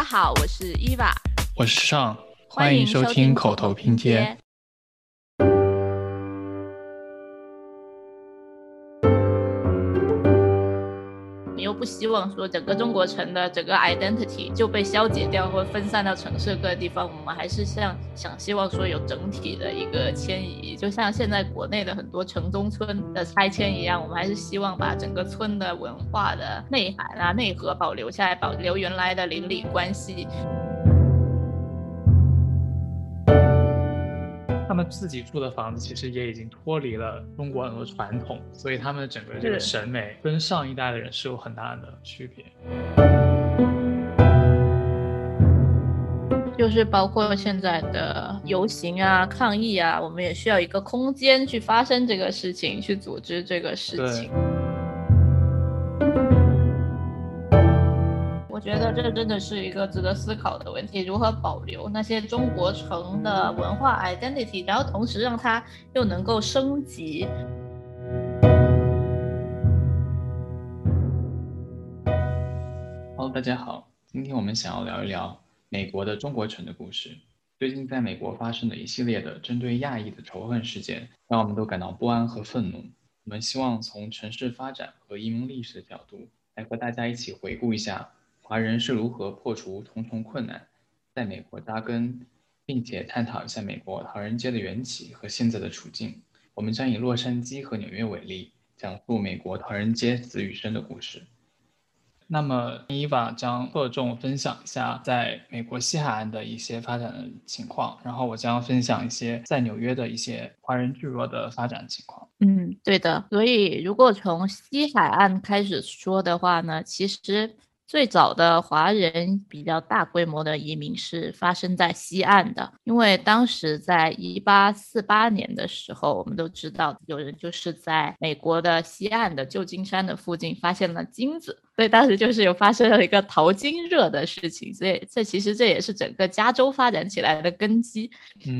家好，我是伊娃，我是尚，欢迎收听口头拼接。不希望说整个中国城的整个 identity 就被消解掉或分散到城市各个地方，我们还是像想希望说有整体的一个迁移，就像现在国内的很多城中村的拆迁一样，我们还是希望把整个村的文化的内涵啊内核保留下来，保留原来的邻里关系。他们自己住的房子其实也已经脱离了中国很多传统，所以他们的整个这个审美跟上一代的人是有很大的区别。就是包括现在的游行啊、抗议啊，我们也需要一个空间去发生这个事情，去组织这个事情。觉得这真的是一个值得思考的问题：如何保留那些中国城的文化 identity，然后同时让它又能够升级。Hello，大家好，今天我们想要聊一聊美国的中国城的故事。最近在美国发生的一系列的针对亚裔的仇恨事件，让我们都感到不安和愤怒。我们希望从城市发展和移民历史的角度，来和大家一起回顾一下。华人是如何破除重重困难，在美国扎根，并且探讨一下美国唐人街的缘起和现在的处境。我们将以洛杉矶和纽约为例，讲述美国唐人街子与生的故事。那么，伊娃将侧重分享一下在美国西海岸的一些发展的情况，然后我将分享一些在纽约的一些华人聚落的发展情况。嗯，对的。所以，如果从西海岸开始说的话呢，其实。最早的华人比较大规模的移民是发生在西岸的，因为当时在一八四八年的时候，我们都知道有人就是在美国的西岸的旧金山的附近发现了金子。所以当时就是有发生了一个淘金热的事情，所以这其实这也是整个加州发展起来的根基。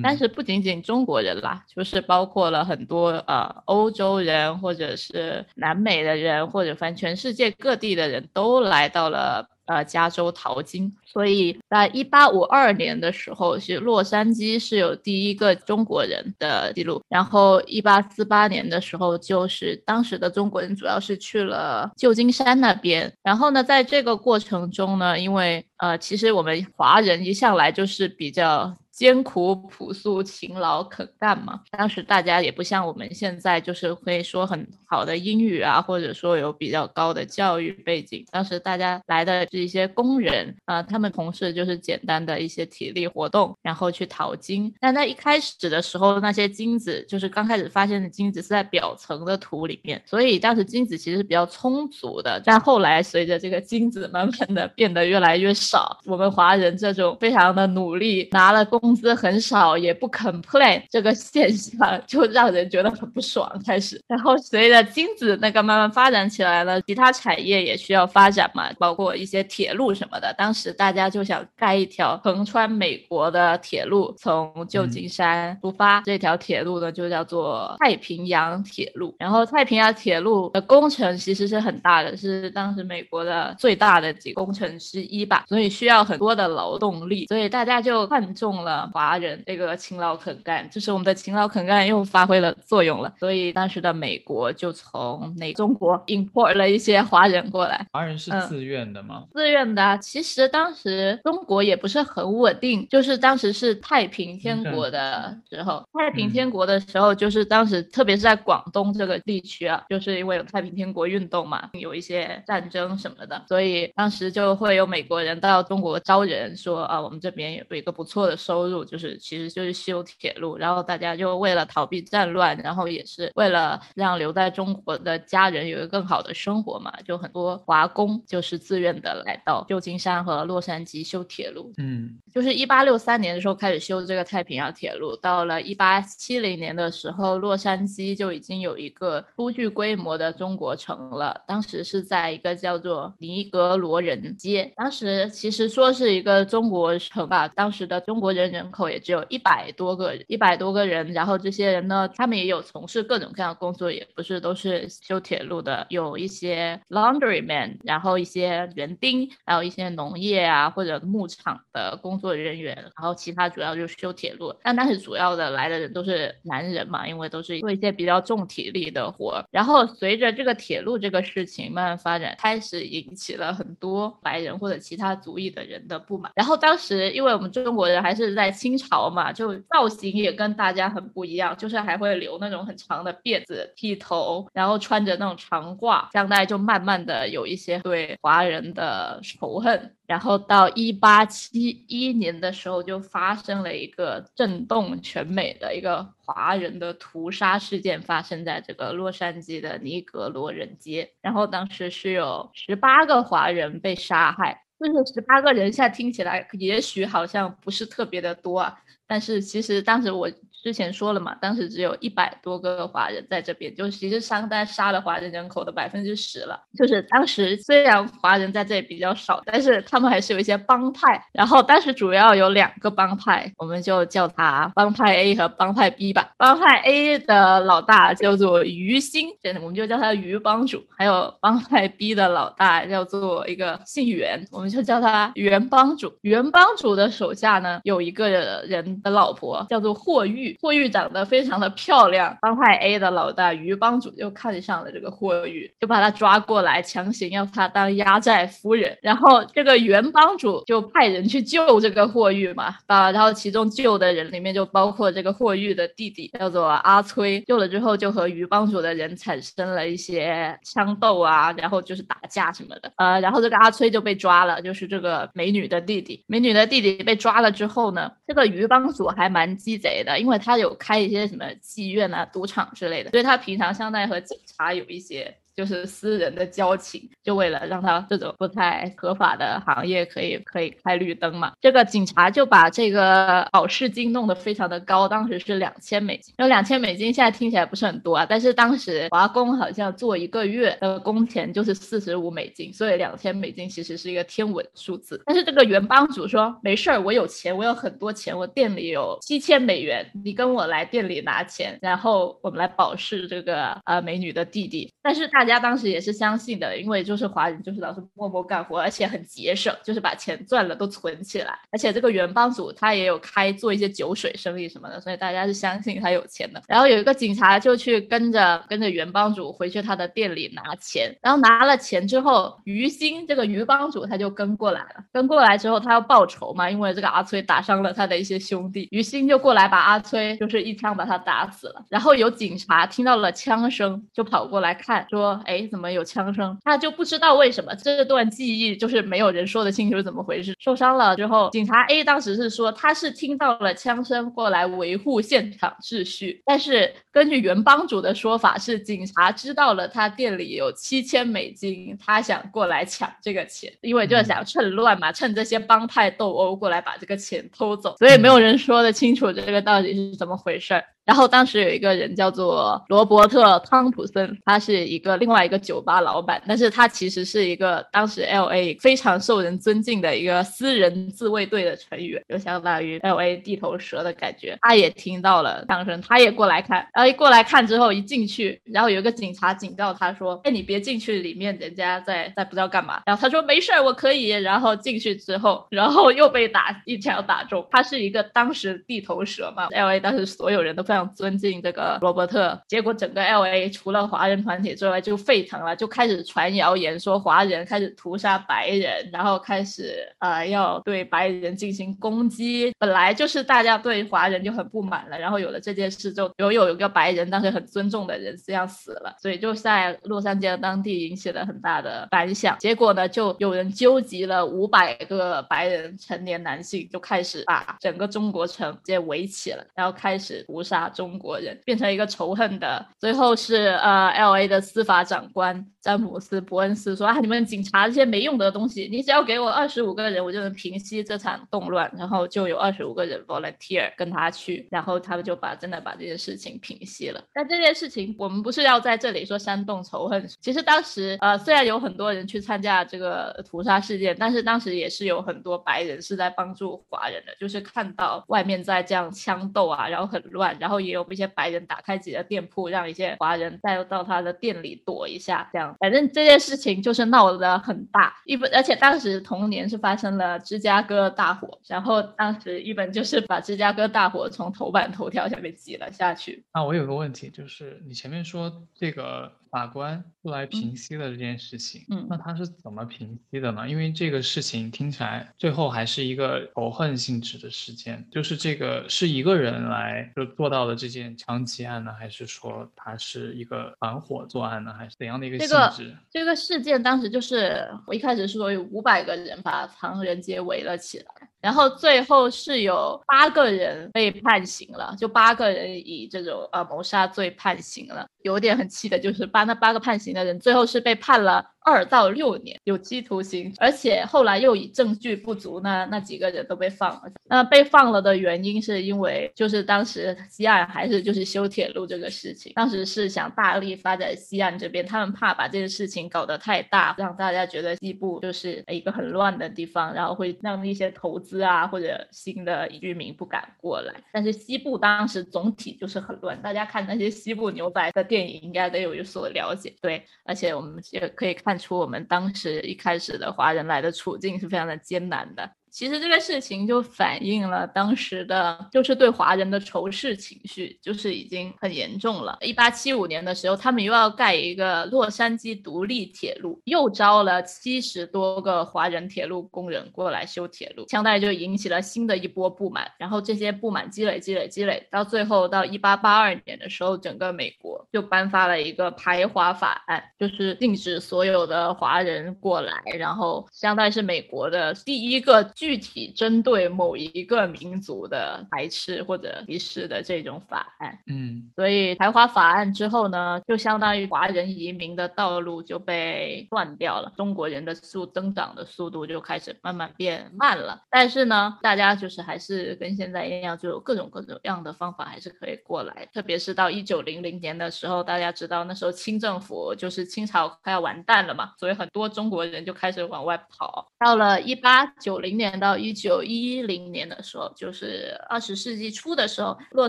但是不仅仅中国人啦，就是包括了很多呃欧洲人，或者是南美的人，或者反正全世界各地的人都来到了。呃，加州淘金，所以在一八五二年的时候，是洛杉矶是有第一个中国人的记录。然后一八四八年的时候，就是当时的中国人主要是去了旧金山那边。然后呢，在这个过程中呢，因为呃，其实我们华人一向来就是比较。艰苦朴素、勤劳肯干嘛？当时大家也不像我们现在，就是会说很好的英语啊，或者说有比较高的教育背景。当时大家来的是一些工人啊，他们从事就是简单的一些体力活动，然后去淘金。但在一开始的时候，那些金子就是刚开始发现的金子是在表层的土里面，所以当时金子其实是比较充足的。但后来随着这个金子慢慢的变得越来越少，我们华人这种非常的努力拿了工。工资很少，也不肯 plan 这个现象，就让人觉得很不爽。开始，然后随着金子那个慢慢发展起来了，其他产业也需要发展嘛，包括一些铁路什么的。当时大家就想盖一条横穿美国的铁路，从旧金山出发，这条铁路呢就叫做太平洋铁路。然后太平洋铁路的工程其实是很大的，是当时美国的最大的几工程之一吧，所以需要很多的劳动力，所以大家就看中了。华人这个勤劳肯干，就是我们的勤劳肯干又发挥了作用了，所以当时的美国就从那中国 import 了一些华人过来。华人是自愿的吗？自愿的。其实当时中国也不是很稳定，就是当时是太平天国的时候，太平天国的时候，就是当时特别是在广东这个地区啊，就是因为有太平天国运动嘛，有一些战争什么的，所以当时就会有美国人到中国招人，说啊，我们这边有一个不错的收入。入就是其实就是修铁路，然后大家就为了逃避战乱，然后也是为了让留在中国的家人有一个更好的生活嘛，就很多华工就是自愿的来到旧金山和洛杉矶修铁路。嗯，就是一八六三年的时候开始修这个太平洋铁路，到了一八七零年的时候，洛杉矶就已经有一个初具规模的中国城了。当时是在一个叫做尼格罗人街，当时其实说是一个中国城吧，当时的中国人。人口也只有一百多个一百多个人。然后这些人呢，他们也有从事各种各样的工作，也不是都是修铁路的，有一些 laundryman，然后一些园丁，还有一些农业啊或者牧场的工作人员。然后其他主要就是修铁路，但但是主要的来的人都是男人嘛，因为都是做一些比较重体力的活。然后随着这个铁路这个事情慢慢发展，开始引起了很多白人或者其他族裔的人的不满。然后当时因为我们中国人还是在清朝嘛，就造型也跟大家很不一样，就是还会留那种很长的辫子、剃头，然后穿着那种长褂，将来就慢慢的有一些对华人的仇恨。然后到一八七一年的时候，就发生了一个震动全美的一个华人的屠杀事件，发生在这个洛杉矶的尼格罗人街。然后当时是有十八个华人被杀害，就是十八个人，现在听起来也许好像不是特别的多啊，但是其实当时我。之前说了嘛，当时只有一百多个华人在这边，就其实商单杀了华人人口的百分之十了。就是当时虽然华人在这里比较少，但是他们还是有一些帮派。然后当时主要有两个帮派，我们就叫他帮派 A 和帮派 B 吧。帮派 A 的老大叫做于心，我们就叫他于帮主。还有帮派 B 的老大叫做一个姓袁，我们就叫他袁帮主。袁帮主的手下呢有一个人的老婆叫做霍玉。霍玉长得非常的漂亮，帮派 A 的老大于帮主就看上了这个霍玉，就把他抓过来，强行要他当压寨夫人。然后这个原帮主就派人去救这个霍玉嘛，啊，然后其中救的人里面就包括这个霍玉的弟弟，叫做阿崔。救了之后就和于帮主的人产生了一些枪斗啊，然后就是打架什么的。呃，然后这个阿崔就被抓了，就是这个美女的弟弟。美女的弟弟被抓了之后呢，这个于帮主还蛮鸡贼的，因为。他有开一些什么妓院啊、赌场之类的，所以他平常相当于和警察有一些。就是私人的交情，就为了让他这种不太合法的行业可以可以开绿灯嘛。这个警察就把这个保释金弄得非常的高，当时是两千美金。有两千美金现在听起来不是很多啊，但是当时华工好像做一个月的工钱就是四十五美金，所以两千美金其实是一个天文数字。但是这个原帮主说没事儿，我有钱，我有很多钱，我店里有七千美元，你跟我来店里拿钱，然后我们来保释这个呃美女的弟弟。但是大家大家当时也是相信的，因为就是华人就是老是默默干活，而且很节省，就是把钱赚了都存起来。而且这个原帮主他也有开做一些酒水生意什么的，所以大家是相信他有钱的。然后有一个警察就去跟着跟着原帮主回去他的店里拿钱，然后拿了钱之后，于心这个于帮主他就跟过来了。跟过来之后，他要报仇嘛，因为这个阿崔打伤了他的一些兄弟，于心就过来把阿崔就是一枪把他打死了。然后有警察听到了枪声，就跑过来看，说：“哎。”怎么有枪声？他就不知道为什么这段记忆就是没有人说得清楚怎么回事。受伤了之后，警察 A 当时是说他是听到了枪声过来维护现场秩序，但是根据原帮主的说法是警察知道了他店里有七千美金，他想过来抢这个钱，因为就是想趁乱嘛，趁这些帮派斗殴过来把这个钱偷走，所以没有人说得清楚这个到底是怎么回事。然后当时有一个人叫做罗伯特汤普森，他是一个另外一个酒吧老板，但是他其实是一个当时 L A 非常受人尊敬的一个私人自卫队的成员，就相当于 L A 地头蛇的感觉。他也听到了枪声，他也过来看，然后一过来看之后一进去，然后有一个警察警告他说：“哎，你别进去，里面人家在在不知道干嘛。”然后他说：“没事儿，我可以。”然后进去之后，然后又被打一枪打中。他是一个当时地头蛇嘛，L A 当时所有人都非常。尊敬这个罗伯特，结果整个 L A 除了华人团体之外就沸腾了，就开始传谣言说华人开始屠杀白人，然后开始呃要对白人进行攻击。本来就是大家对华人就很不满了，然后有了这件事，就有有一个白人当时很尊重的人这样死了，所以就在洛杉矶当地引起了很大的反响。结果呢，就有人纠集了五百个白人成年男性，就开始把整个中国城直接围起了，然后开始屠杀。中国人变成一个仇恨的，最后是呃，L A 的司法长官詹姆斯·伯恩斯说啊，你们警察这些没用的东西，你只要给我二十五个人，我就能平息这场动乱。然后就有二十五个人 volunteer 跟他去，然后他们就把真的把这件事情平息了。但这件事情我们不是要在这里说煽动仇恨，其实当时呃虽然有很多人去参加这个屠杀事件，但是当时也是有很多白人是在帮助华人的，就是看到外面在这样枪斗啊，然后很乱，然后也有一些白人打开自己的店铺，让一些华人再到他的店里躲一下，这样。反正这件事情就是闹得很大，一本而且当时同年是发生了芝加哥大火，然后当时一本就是把芝加哥大火从头版头条下面挤了下去。那我有个问题，就是你前面说这个。法官出来平息了这件事情，嗯，那他是怎么平息的呢？因为这个事情听起来最后还是一个仇恨性质的事件，就是这个是一个人来就做到了这件枪击案呢，还是说他是一个团伙作案呢，还是怎样的一个性质？这个事件当时就是我一开始说有五百个人把唐人街围了起来。然后最后是有八个人被判刑了，就八个人以这种呃谋杀罪判刑了。有点很气的就是把那八个判刑的人最后是被判了。二到六年有期徒刑，而且后来又以证据不足，那那几个人都被放了。那被放了的原因是因为就是当时西岸还是就是修铁路这个事情，当时是想大力发展西岸这边，他们怕把这个事情搞得太大，让大家觉得西部就是一个很乱的地方，然后会让一些投资啊或者新的居民不敢过来。但是西部当时总体就是很乱，大家看那些西部牛仔的电影应该都有有所了解。对，而且我们也可以看。看出我们当时一开始的华人来的处境是非常的艰难的。其实这个事情就反映了当时的，就是对华人的仇视情绪，就是已经很严重了。一八七五年的时候，他们又要盖一个洛杉矶独立铁路，又招了七十多个华人铁路工人过来修铁路，相当于就引起了新的一波不满。然后这些不满积累、积累、积累，到最后到一八八二年的时候，整个美国就颁发了一个排华法案，就是禁止所有的华人过来，然后相当于是美国的第一个。具体针对某一个民族的排斥或者歧视的这种法案，嗯，所以排华法案之后呢，就相当于华人移民的道路就被断掉了，中国人的速增长的速度就开始慢慢变慢了。但是呢，大家就是还是跟现在一样，就有各种各种各样的方法还是可以过来。特别是到一九零零年的时候，大家知道那时候清政府就是清朝快要完蛋了嘛，所以很多中国人就开始往外跑。到了一八九零年。到一九一零年的时候，就是二十世纪初的时候，洛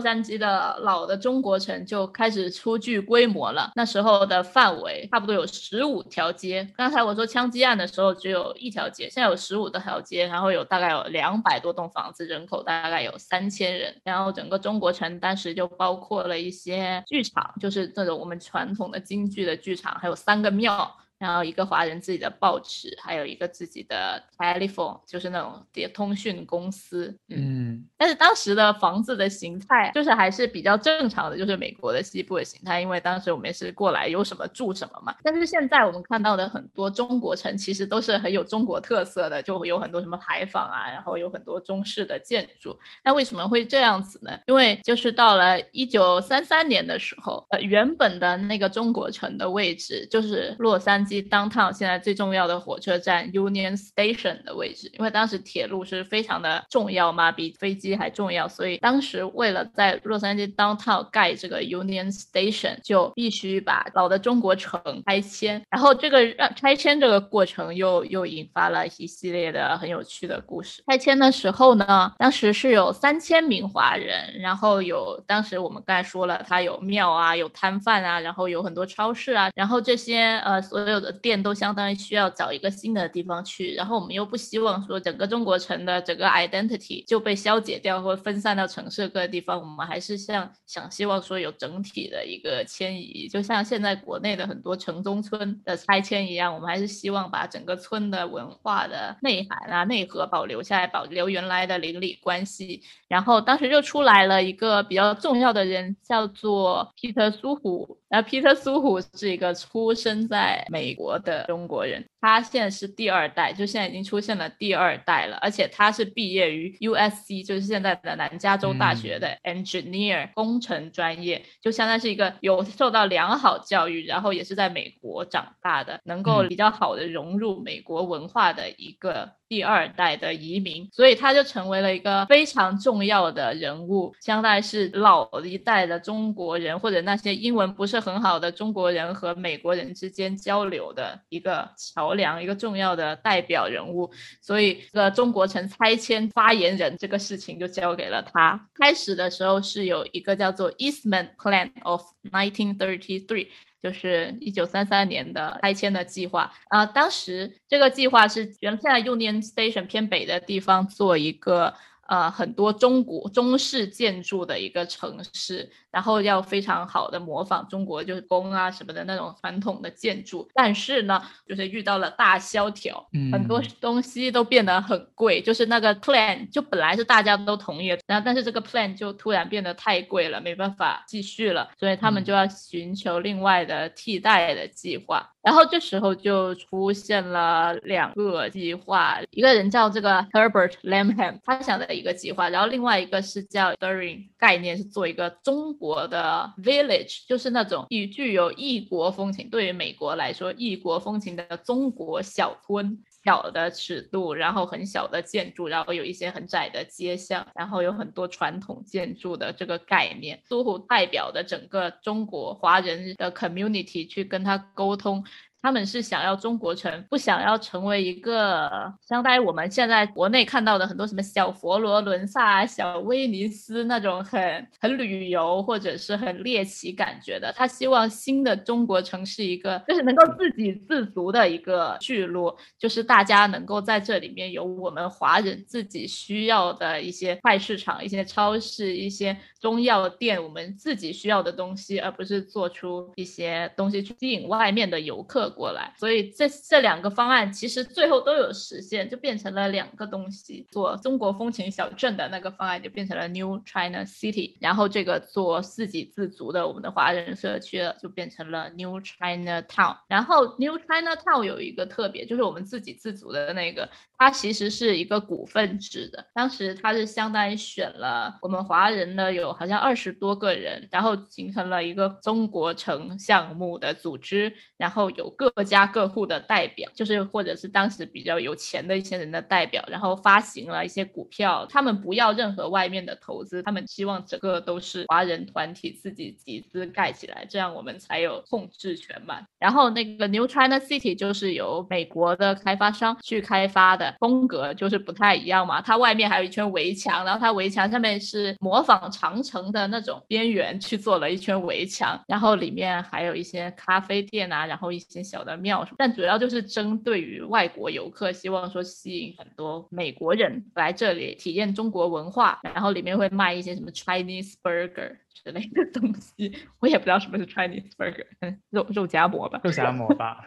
杉矶的老的中国城就开始初具规模了。那时候的范围差不多有十五条街。刚才我说枪击案的时候只有一条街，现在有十五条街，然后有大概有两百多栋房子，人口大概有三千人。然后整个中国城当时就包括了一些剧场，就是这种我们传统的京剧的剧场，还有三个庙。然后一个华人自己的报纸，还有一个自己的 telephone，就是那种电通讯公司。嗯，但是当时的房子的形态就是还是比较正常的，就是美国的西部的形态，因为当时我们也是过来有什么住什么嘛。但是现在我们看到的很多中国城，其实都是很有中国特色的，就有很多什么牌坊啊，然后有很多中式的建筑。那为什么会这样子呢？因为就是到了一九三三年的时候，呃，原本的那个中国城的位置就是洛杉矶。Downtown 现在最重要的火车站 Union Station 的位置，因为当时铁路是非常的重要嘛，比飞机还重要，所以当时为了在洛杉矶 downtown 盖这个 Union Station，就必须把老的中国城拆迁。然后这个拆迁这个过程又又引发了一系列的很有趣的故事。拆迁的时候呢，当时是有三千名华人，然后有当时我们刚才说了，它有庙啊，有摊贩啊，然后有很多超市啊，然后这些呃所有。的店都相当于需要找一个新的地方去，然后我们又不希望说整个中国城的整个 identity 就被消解掉或分散到城市各个地方，我们还是像想希望说有整体的一个迁移，就像现在国内的很多城中村的拆迁一样，我们还是希望把整个村的文化的内涵啊内核保留下来，保留原来的邻里关系。然后当时就出来了一个比较重要的人，叫做皮特苏虎。然后皮特苏虎是一个出生在美。美国的中国人。他现在是第二代，就现在已经出现了第二代了，而且他是毕业于 USC，就是现在的南加州大学的 engineer 工程专业，就相当于是一个有受到良好教育，然后也是在美国长大的，能够比较好的融入美国文化的一个。第二代的移民，所以他就成为了一个非常重要的人物，相当于是老一代的中国人或者那些英文不是很好的中国人和美国人之间交流的一个桥梁，一个重要的代表人物。所以，这个中国城拆迁发言人这个事情就交给了他。开始的时候是有一个叫做 Eastman Plan of 1933。就是一九三三年的拆迁的计划啊，当时这个计划是原现在 Union Station 偏北的地方做一个。呃，很多中国中式建筑的一个城市，然后要非常好的模仿中国就是宫啊什么的那种传统的建筑，但是呢，就是遇到了大萧条，很多东西都变得很贵，就是那个 plan 就本来是大家都同意，然后但是这个 plan 就突然变得太贵了，没办法继续了，所以他们就要寻求另外的替代的计划。然后这时候就出现了两个计划，一个人叫这个 Herbert Lamham，他想的一个计划，然后另外一个是叫 During 概念是做一个中国的 village，就是那种以具有异国风情，对于美国来说异国风情的中国小村。小的尺度，然后很小的建筑，然后有一些很窄的街巷，然后有很多传统建筑的这个概念，苏湖代表的整个中国华人的 community 去跟他沟通。他们是想要中国城，不想要成为一个相当于我们现在国内看到的很多什么小佛罗伦萨、小威尼斯那种很很旅游或者是很猎奇感觉的。他希望新的中国城是一个就是能够自给自足的一个聚落，就是大家能够在这里面有我们华人自己需要的一些菜市场、一些超市、一些中药店，我们自己需要的东西，而不是做出一些东西去吸引外面的游客。过来，所以这这两个方案其实最后都有实现，就变成了两个东西。做中国风情小镇的那个方案就变成了 New China City，然后这个做自给自足的我们的华人社区就变成了 New China Town。然后 New China Town 有一个特别，就是我们自给自足的那个，它其实是一个股份制的。当时它是相当于选了我们华人呢，有好像二十多个人，然后形成了一个中国城项目的组织，然后有。各家各户的代表，就是或者是当时比较有钱的一些人的代表，然后发行了一些股票。他们不要任何外面的投资，他们希望整个都是华人团体自己集资盖起来，这样我们才有控制权嘛。然后那个 New China City 就是由美国的开发商去开发的，风格就是不太一样嘛。它外面还有一圈围墙，然后它围墙上面是模仿长城的那种边缘去做了一圈围墙，然后里面还有一些咖啡店啊，然后一些。小的庙，但主要就是针对于外国游客，希望说吸引很多美国人来这里体验中国文化，然后里面会卖一些什么 Chinese burger。之类的东西，我也不知道什么是 Chinese burger，肉肉夹馍吧，肉夹馍吧。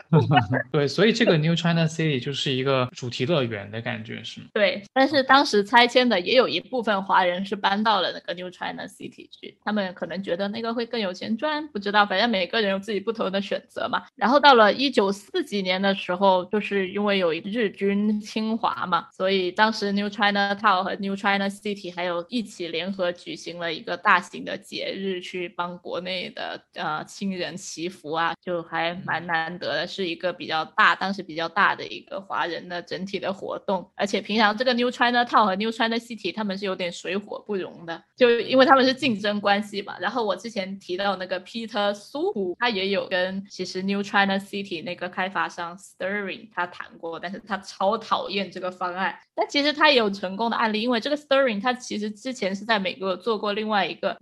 对，所以这个 New China City 就是一个主题乐园的感觉，是吗？对，但是当时拆迁的也有一部分华人是搬到了那个 New China City 去，他们可能觉得那个会更有钱赚，不知道，反正每个人有自己不同的选择嘛。然后到了一九四几年的时候，就是因为有日军侵华嘛，所以当时 New China Town 和 New China City 还有一起联合举行了一个大型的。节日去帮国内的呃亲人祈福啊，就还蛮难得的，是一个比较大，当时比较大的一个华人的整体的活动。而且平常这个 New China Town 和 New China City 他们是有点水火不容的，就因为他们是竞争关系嘛。然后我之前提到那个 Peter 苏虎，他也有跟其实 New China City 那个开发商 Stirring 他谈过，但是他超讨厌这个方案。但其实他也有成功的案例，因为这个 Stirring 他其实之前是在美国做过另外一个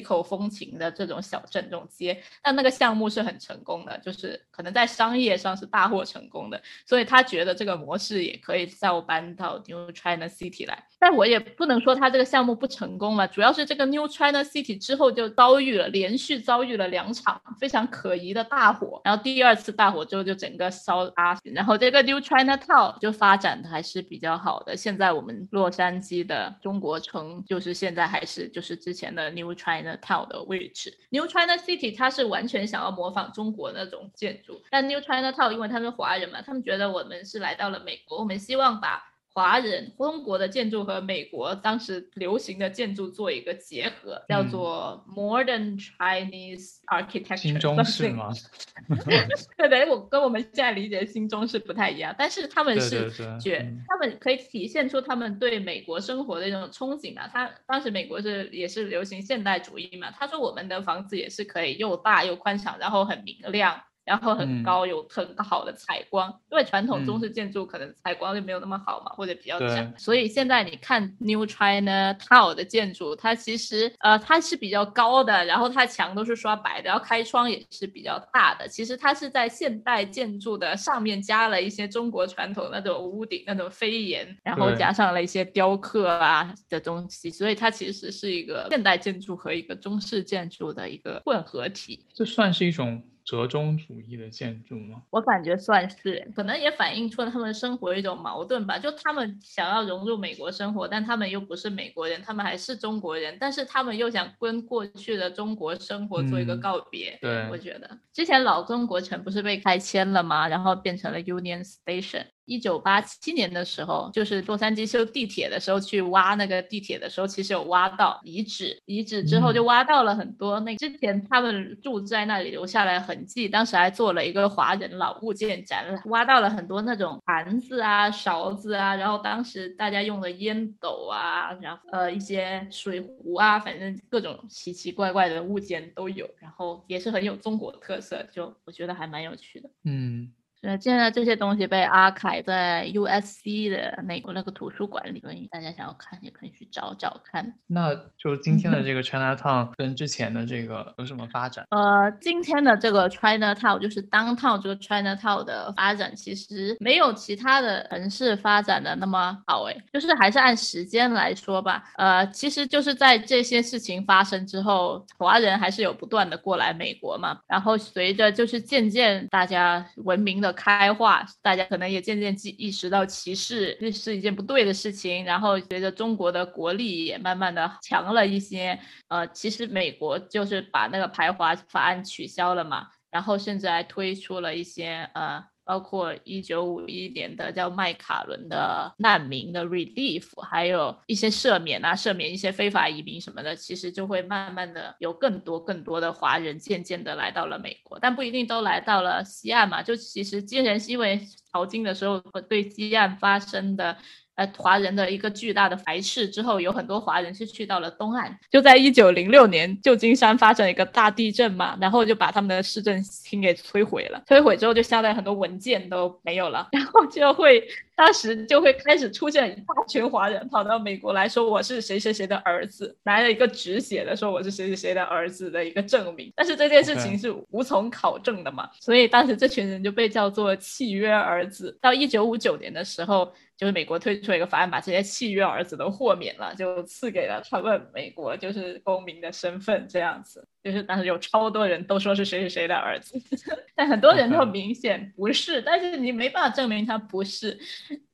Max。口风情的这种小镇、这种街，但那个项目是很成功的，就是可能在商业上是大获成功的，所以他觉得这个模式也可以再搬到 New China City 来。但我也不能说他这个项目不成功嘛，主要是这个 New China City 之后就遭遇了连续遭遇了两场非常可疑的大火，然后第二次大火之后就整个烧阿，然后这个 New China Town 就发展的还是比较好的。现在我们洛杉矶的中国城就是现在还是就是之前的 New China Town 的位置。New China City 它是完全想要模仿中国那种建筑，但 New China Town 因为他们华人嘛，他们觉得我们是来到了美国，我们希望把。华人中国的建筑和美国当时流行的建筑做一个结合，叫做 Modern Chinese Architecture。新中式吗？对对，我跟我们现在理解的新中式不太一样，但是他们是觉，他们可以体现出他们对美国生活的一种憧憬嘛。他当时美国是也是流行现代主义嘛，他说我们的房子也是可以又大又宽敞，然后很明亮。然后很高，有很好的采光，因为传统中式建筑可能采光就没有那么好嘛，或者比较窄。所以现在你看 New China Town 的建筑，它其实呃它是比较高的，然后它墙都是刷白的，然后开窗也是比较大的。其实它是在现代建筑的上面加了一些中国传统那种屋顶那种飞檐，然后加上了一些雕刻啊的东西，所以它其实是一个现代建筑和一个中式建筑的一个混合体。这算是一种。折中主义的建筑吗？我感觉算是，可能也反映出了他们生活一种矛盾吧。就他们想要融入美国生活，但他们又不是美国人，他们还是中国人，但是他们又想跟过去的中国生活做一个告别。对，我觉得之前老中国城不是被拆迁了吗？然后变成了 Union Station。一九八七年的时候，就是洛杉矶修地铁的时候，去挖那个地铁的时候，其实有挖到遗址。遗址之后就挖到了很多那之前他们住在那里留下来痕迹。当时还做了一个华人老物件展览，挖到了很多那种盘子啊、勺子啊，然后当时大家用的烟斗啊，然后呃一些水壶啊，反正各种奇奇怪怪的物件都有，然后也是很有中国特色，就我觉得还蛮有趣的。嗯。呃，现在这些东西被阿凯在 U S C 的美国那个图书馆里，所以大家想要看也可以去找找看。那就是今天的这个 China Town 跟之前的这个有什么发展？呃，今天的这个 China Town 就是 Downtown 这个 China Town 的发展，其实没有其他的城市发展的那么好诶，就是还是按时间来说吧。呃，其实就是在这些事情发生之后，华人还是有不断的过来美国嘛，然后随着就是渐渐大家文明的。开化，大家可能也渐渐意意识到歧视这是一件不对的事情。然后随着中国的国力也慢慢的强了一些，呃，其实美国就是把那个排华法案取消了嘛，然后甚至还推出了一些呃。包括一九五一年的叫麦卡伦的难民的 relief，还有一些赦免啊，赦免一些非法移民什么的，其实就会慢慢的有更多更多的华人渐渐的来到了美国，但不一定都来到了西岸嘛。就其实金人是因为淘金的时候对西岸发生的。呃，华人的一个巨大的排斥之后，有很多华人是去到了东岸。就在一九零六年，旧金山发生一个大地震嘛，然后就把他们的市政厅给摧毁了。摧毁之后，就相当于很多文件都没有了，然后就会当时就会开始出现一大群华人跑到美国来说我是谁谁谁的儿子，拿了一个纸写的说我是谁谁谁的儿子的一个证明。但是这件事情是无从考证的嘛，所以当时这群人就被叫做契约儿子。到一九五九年的时候。就是美国推出一个法案，把这些契约儿子都豁免了，就赐给了他们美国就是公民的身份，这样子。就是当时有超多人都说是谁谁谁的儿子，但很多人都明显不是，但是你没办法证明他不是。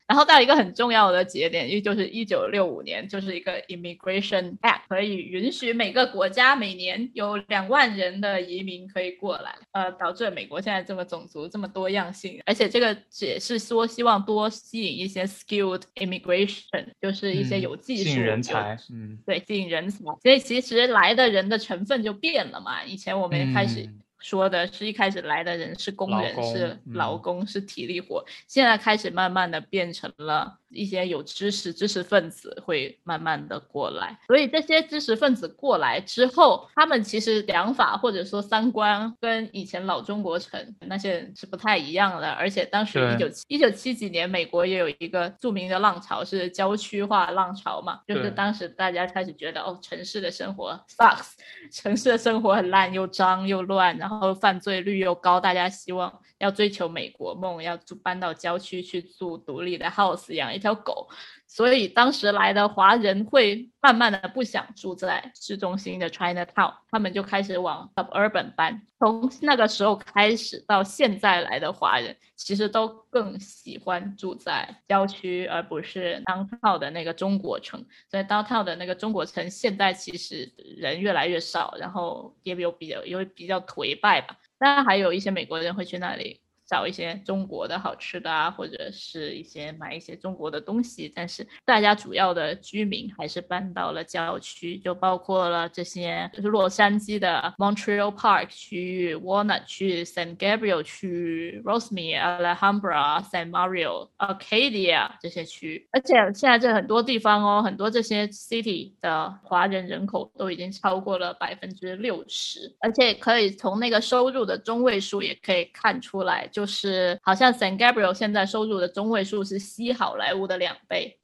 然后到一个很重要的节点，也就是一九六五年，就是一个 Immigration Act，可以允许每个国家每年有两万人的移民可以过来，呃，导致美国现在这么种族这么多样性，而且这个也是说希望多吸引一些 skilled immigration，就是一些有技术人才，嗯，对，吸引人才，所以其实来的人的成分就变了嘛，以前我们开始。说的是一开始来的人是工人，是劳工，是体力活，现在开始慢慢的变成了。一些有知识知识分子会慢慢的过来，所以这些知识分子过来之后，他们其实想法或者说三观跟以前老中国城那些人是不太一样的。而且当时一九七一九七几年，美国也有一个著名的浪潮是郊区化浪潮嘛，就是当时大家开始觉得哦，城市的生活 sucks，城市的生活很烂，又脏又乱，然后犯罪率又高，大家希望要追求美国梦，要住搬到郊区去住独立的 house，养一。条狗。所以当时来的华人会慢慢的不想住在市中心的 Chinatown，他们就开始往 suburban 搬。从那个时候开始到现在来的华人，其实都更喜欢住在郊区，而不是 downtown 的那个中国城。所以 downtown 的那个中国城现在其实人越来越少，然后也有比较，因为比较颓败吧。当然还有一些美国人会去那里。找一些中国的好吃的啊，或者是一些买一些中国的东西，但是大家主要的居民还是搬到了郊区，就包括了这些，就是洛杉矶的 Montreal Park 区域、Walnut 区、San Gabriel 区、Rosemere、Alhambra、San Mario、Arcadia 这些区域，而且现在这很多地方哦，很多这些 city 的华人人口都已经超过了百分之六十，而且可以从那个收入的中位数也可以看出来。就是好像 San Gabriel 现在收入的中位数是西好莱坞的两倍。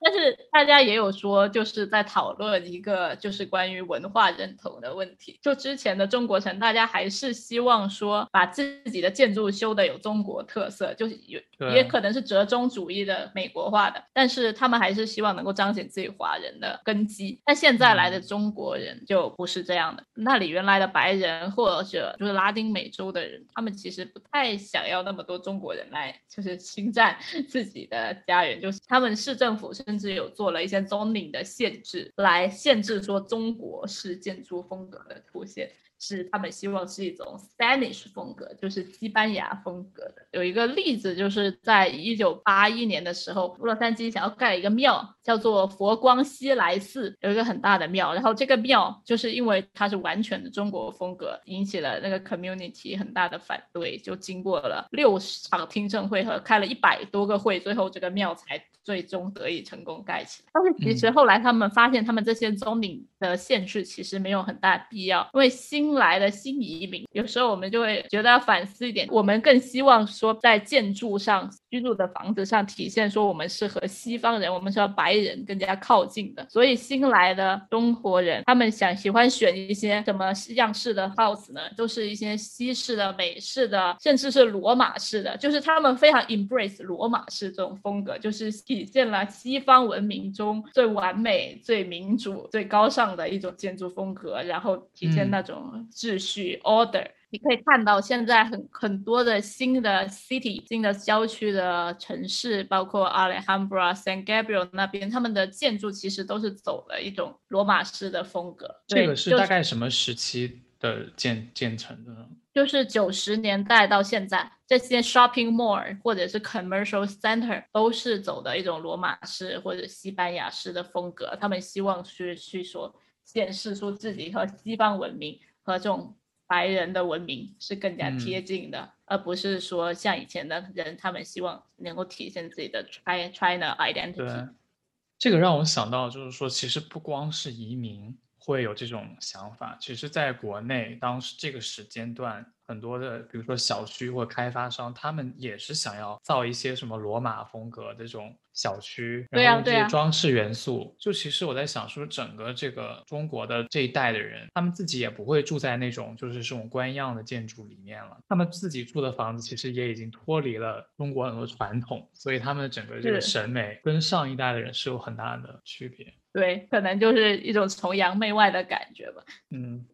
但是大家也有说，就是在讨论一个就是关于文化认同的问题。就之前的中国城，大家还是希望说把自己的建筑修的有中国特色，就是有也可能是折中主义的美国化的，但是他们还是希望能够彰显自己华人的根基。但现在来的中国人就不是这样的，那里原来的白人或者就是拉丁美洲的人，他们其实不太想要那么多中国人来就是侵占自己的家园，就是他们市政。政府甚至有做了一些 zoning 的限制，来限制说中国式建筑风格的出现。是他们希望是一种 Spanish 风格，就是西班牙风格的。有一个例子，就是在一九八一年的时候，洛杉矶想要盖一个庙，叫做佛光西来寺，有一个很大的庙。然后这个庙就是因为它是完全的中国风格，引起了那个 community 很大的反对。就经过了六场听证会和开了一百多个会，最后这个庙才最终得以成功盖起。但是其实后来他们发现，他们这些宗领的限制其实没有很大必要，因为新新来的新移民，有时候我们就会觉得要反思一点。我们更希望说，在建筑上、居住的房子上体现说，我们是和西方人，我们是和白人更加靠近的。所以新来的中国人，他们想喜欢选一些什么样式的 house 呢？都是一些西式的、美式的，甚至是罗马式的。就是他们非常 embrace 罗马式这种风格，就是体现了西方文明中最完美、最民主、最高尚的一种建筑风格，然后体现那种。秩序 order，你可以看到现在很很多的新的 city 新的郊区的城市，包括 Alhambra、San Gabriel 那边，他们的建筑其实都是走了一种罗马式的风格。这个是大概什么时期的建建成的？呢？就是九十年代到现在，这些 shopping mall 或者是 commercial center 都是走的一种罗马式或者西班牙式的风格。他们希望去去说显示出自己和西方文明。和这种白人的文明是更加贴近的，而不是说像以前的人，他们希望能够体现自己的 China identity。这个让我想到，就是说，其实不光是移民会有这种想法，其实在国内当时这个时间段。很多的，比如说小区或开发商，他们也是想要造一些什么罗马风格的这种小区，然后这些装饰元素。就其实我在想，是不是整个这个中国的这一代的人，他们自己也不会住在那种就是这种官样的建筑里面了，他们自己住的房子其实也已经脱离了中国很多传统，所以他们的整个这个审美跟上一代的人是有很大的区别。对，可能就是一种崇洋媚外的感觉吧。嗯，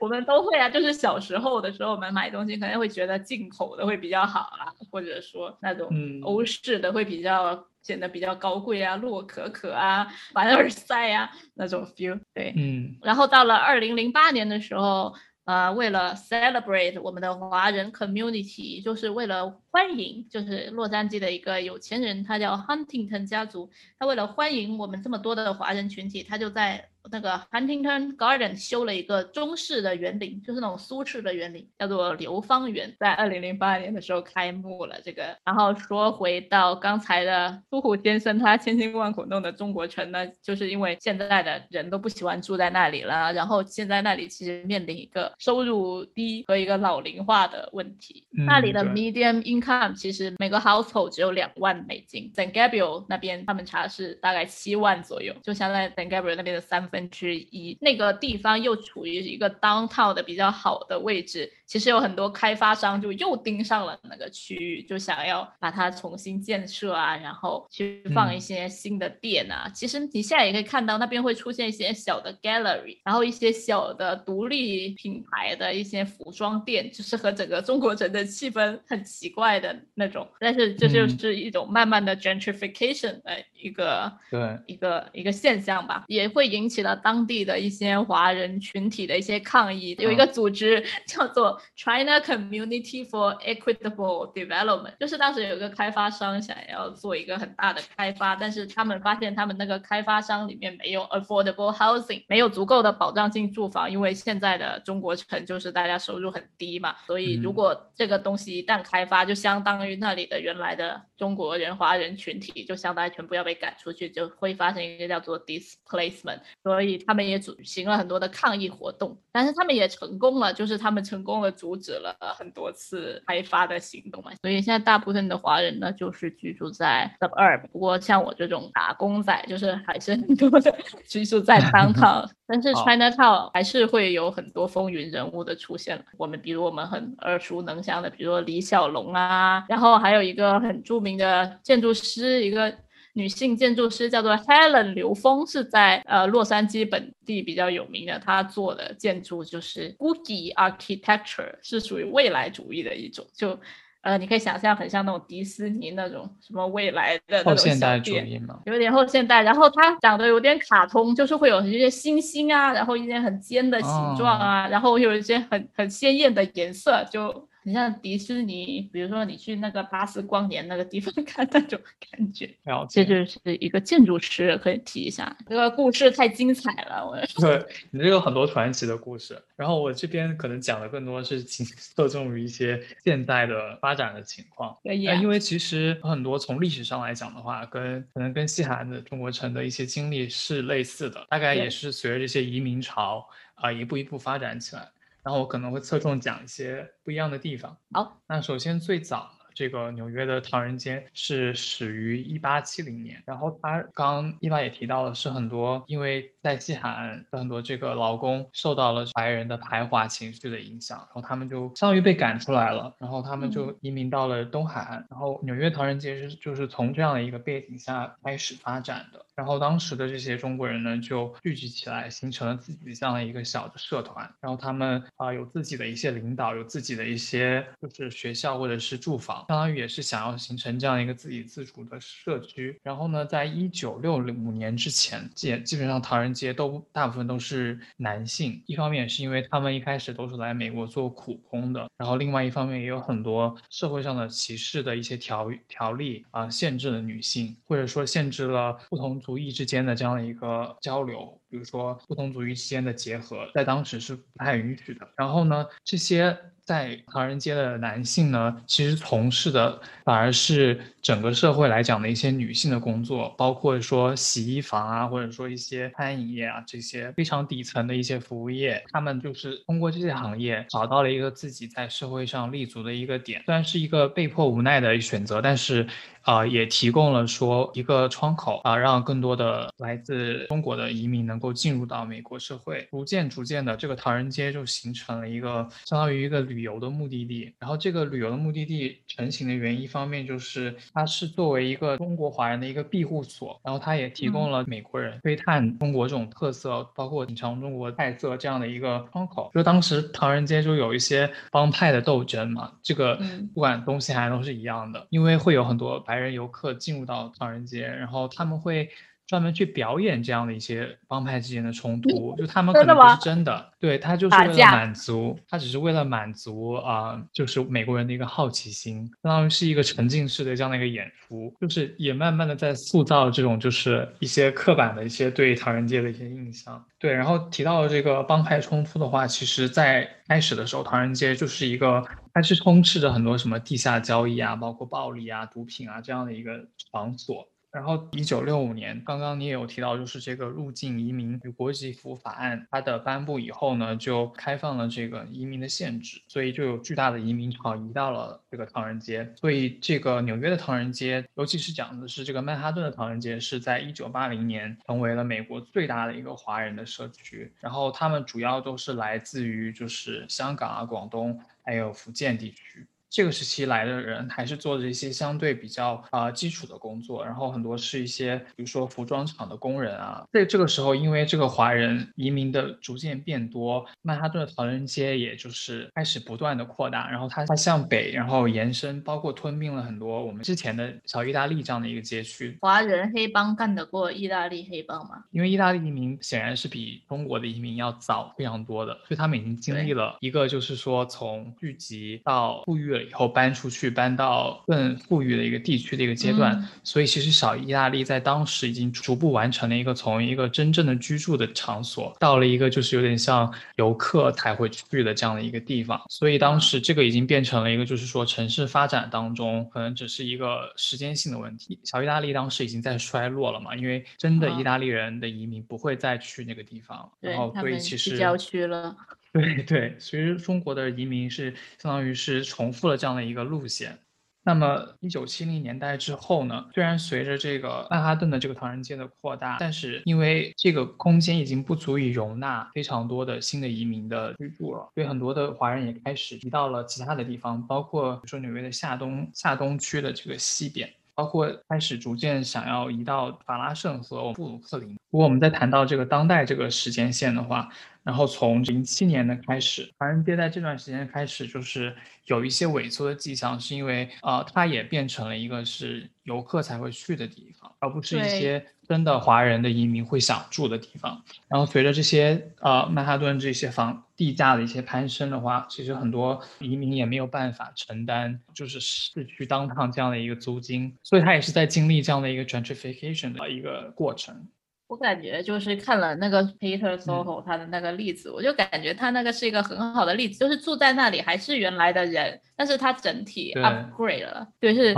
我们都会啊，就是小时候的时候，我们买东西可能会觉得进口的会比较好啊，或者说那种欧式的会比较显得比较高贵啊，洛可可啊，凡尔赛啊那种 feel。对，嗯。然后到了二零零八年的时候。呃，为了 celebrate 我们的华人 community，就是为了欢迎，就是洛杉矶的一个有钱人，他叫 Huntington 家族，他为了欢迎我们这么多的华人群体，他就在。那个 Huntington Garden 修了一个中式的园林，就是那种苏式的园林，叫做流芳园，在二零零八年的时候开幕了。这个，然后说回到刚才的苏虎先生，他千辛万苦弄的中国城呢，就是因为现在的人都不喜欢住在那里了，然后现在那里其实面临一个收入低和一个老龄化的问题。那里的 medium income 其实每个 household 只有两万美金，San Gabriel 那边他们查是大概七万左右，就相当于 San Gabriel 那边的三分。之一，那个地方又处于一个 downtown 的比较好的位置，其实有很多开发商就又盯上了那个区域，就想要把它重新建设啊，然后去放一些新的店啊。其实你现在也可以看到那边会出现一些小的 gallery，然后一些小的独立品牌的一些服装店，就是和整个中国城的气氛很奇怪的那种。但是这就是一种慢慢的 gentrification 的一个对。一个一个现象吧，也会引起了当地的一些华人群体的一些抗议。有一个组织叫做 China Community for Equitable Development，就是当时有一个开发商想要做一个很大的开发，但是他们发现他们那个开发商里面没有 affordable housing，没有足够的保障性住房，因为现在的中国城就是大家收入很低嘛，所以如果这个东西一旦开发，就相当于那里的原来的中国人华人群体就相当于全部要被赶出去，就会发生一个叫做 displacement，所以他们也举行了很多的抗议活动，但是他们也成功了，就是他们成功的阻止了很多次开发的行动嘛，所以现在大部分的华人呢就是居住在 suburb，不过像我这种打工仔，就是还是很多的居住在 downtown，但是 Chinatown 还是会有很多风云人物的出现。我们比如我们很耳熟能详的，比如说李小龙啊，然后还有一个很著名的建筑师，一个女性建筑师叫做 Helen 刘峰，是在呃洛杉矶本地比较有名的。她做的建筑就是 Googie Architecture，是属于未来主义的一种，就。呃，你可以想象很像那种迪士尼那种什么未来的后现代主义嘛，有点后现代。然后它长得有点卡通，就是会有一些星星啊，然后一些很尖的形状啊，然后有一些很很鲜艳的颜色，就。很像迪士尼，比如说你去那个巴斯光年那个地方 看那种感觉，这就是一个建筑师可以提一下。这个故事太精彩了，我。对你这有很多传奇的故事，然后我这边可能讲的更多是倾 侧重于一些现代的发展的情况。对，因为其实很多从历史上来讲的话，跟可能跟西海岸的中国城的一些经历是类似的，大概也是随着这些移民潮啊一步一步发展起来。然后我可能会侧重讲一些不一样的地方。好，那首先最早。这个纽约的唐人街是始于一八七零年，然后他刚刚伊娃也提到了，是很多因为在西海岸的很多这个劳工受到了白人的排华情绪的影响，然后他们就相当于被赶出来了，然后他们就移民到了东海岸，然后纽约唐人街是就是从这样的一个背景下开始发展的，然后当时的这些中国人呢就聚集起来，形成了自己这样的一个小的社团，然后他们啊有自己的一些领导，有自己的一些就是学校或者是住房。相当于也是想要形成这样一个自给自足的社区。然后呢，在一九六五年之前，基基本上唐人街都大部分都是男性。一方面是因为他们一开始都是来美国做苦工的，然后另外一方面也有很多社会上的歧视的一些条条例啊，限制了女性，或者说限制了不同族裔之间的这样的一个交流。比如说不同族裔之间的结合，在当时是不太允许的。然后呢，这些。在唐人街的男性呢，其实从事的反而是整个社会来讲的一些女性的工作，包括说洗衣房啊，或者说一些餐饮业啊，这些非常底层的一些服务业，他们就是通过这些行业找到了一个自己在社会上立足的一个点，虽然是一个被迫无奈的选择，但是。啊，也提供了说一个窗口啊，让更多的来自中国的移民能够进入到美国社会。逐渐逐渐的，这个唐人街就形成了一个相当于一个旅游的目的地。然后这个旅游的目的地成型的原因，一方面就是它是作为一个中国华人的一个庇护所，然后它也提供了美国人窥探中国这种特色，包括品尝中国菜色这样的一个窗口。就当时唐人街就有一些帮派的斗争嘛，这个不管东西海岸都是一样的，因为会有很多白。人游客进入到唐人街，然后他们会专门去表演这样的一些帮派之间的冲突，就他们可能不是真的，对他就是为了满足，他只是为了满足啊，就是美国人的一个好奇心，相当于是一个沉浸式的这样的一个演出，就是也慢慢的在塑造这种就是一些刻板的一些对唐人街的一些印象。对，然后提到这个帮派冲突的话，其实在开始的时候，唐人街就是一个。它是充斥着很多什么地下交易啊，包括暴力啊、毒品啊这样的一个场所。然后，一九六五年，刚刚你也有提到，就是这个入境移民与国籍服务法案它的颁布以后呢，就开放了这个移民的限制，所以就有巨大的移民潮移到了这个唐人街。所以，这个纽约的唐人街，尤其是讲的是这个曼哈顿的唐人街，是在一九八零年成为了美国最大的一个华人的社区。然后，他们主要都是来自于就是香港啊、广东。还有福建地区。这个时期来的人还是做着一些相对比较啊基础的工作，然后很多是一些比如说服装厂的工人啊。在这个时候，因为这个华人移民的逐渐变多，曼哈顿的唐人街也就是开始不断的扩大，然后它它向北，然后延伸，包括吞并了很多我们之前的小意大利这样的一个街区。华人黑帮干得过意大利黑帮吗？因为意大利移民显然是比中国的移民要早非常多的，所以他们已经经历了一个就是说从聚集到富裕。以后搬出去，搬到更富裕的一个地区的一个阶段，所以其实小意大利在当时已经逐步完成了一个从一个真正的居住的场所，到了一个就是有点像游客才会去的这样的一个地方。所以当时这个已经变成了一个就是说城市发展当中可能只是一个时间性的问题。小意大利当时已经在衰落了嘛，因为真的意大利人的移民不会再去那个地方，然后所以其实郊区了。对对，其实中国的移民是相当于是重复了这样的一个路线。那么一九七零年代之后呢，虽然随着这个曼哈顿的这个唐人街的扩大，但是因为这个空间已经不足以容纳非常多的新的移民的居住了，所以很多的华人也开始移到了其他的地方，包括比如说纽约的下东下东区的这个西边。包括开始逐渐想要移到法拉盛和布鲁克林。如果我们在谈到这个当代这个时间线的话，然后从零七年的开始，华人街在这段时间开始就是有一些萎缩的迹象，是因为呃，它也变成了一个是游客才会去的地方，而不是一些。真的华人的移民会想住的地方，然后随着这些呃曼哈顿这些房地价的一些攀升的话，其实很多移民也没有办法承担就是市区当趟这样的一个租金，所以它也是在经历这样的一个 gentrification 的一个过程。我感觉就是看了那个 Peter Soho 他的那个例子，我就感觉他那个是一个很好的例子，就是住在那里还是原来的人，但是他整体 upgrade 了，就是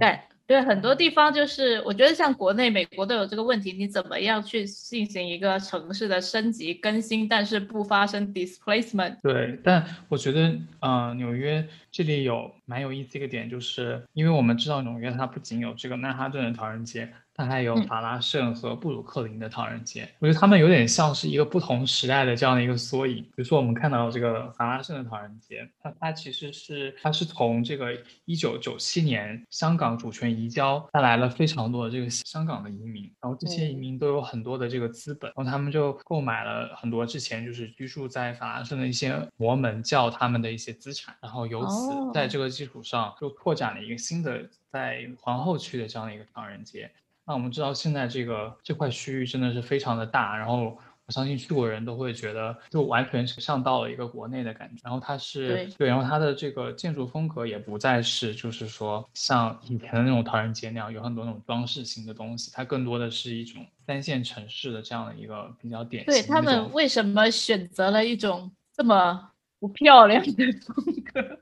对。对很多地方，就是我觉得像国内、美国都有这个问题，你怎么样去进行一个城市的升级更新，但是不发生 displacement？对，但我觉得，嗯，纽约这里有蛮有意思一个点，就是因为我们知道纽约它不仅有这个曼哈顿的唐人街。它还有法拉盛和布鲁克林的唐人街，我觉得他们有点像是一个不同时代的这样的一个缩影。比如说，我们看到这个法拉盛的唐人街，它它其实是它是从这个一九九七年香港主权移交带来了非常多的这个香港的移民，然后这些移民都有很多的这个资本，然后他们就购买了很多之前就是居住在法拉盛的一些摩门教他们的一些资产，然后由此在这个基础上就拓展了一个新的在皇后区的这样的一个唐人街。那我们知道，现在这个这块区域真的是非常的大，然后我相信去过人都会觉得，就完全像到了一个国内的感觉。然后它是对，然后它的这个建筑风格也不再是就是说像以前的那种唐人街那样有很多那种装饰性的东西，它更多的是一种三线城市的这样的一个比较典型。对他们为什么选择了一种这么？不漂亮的风格，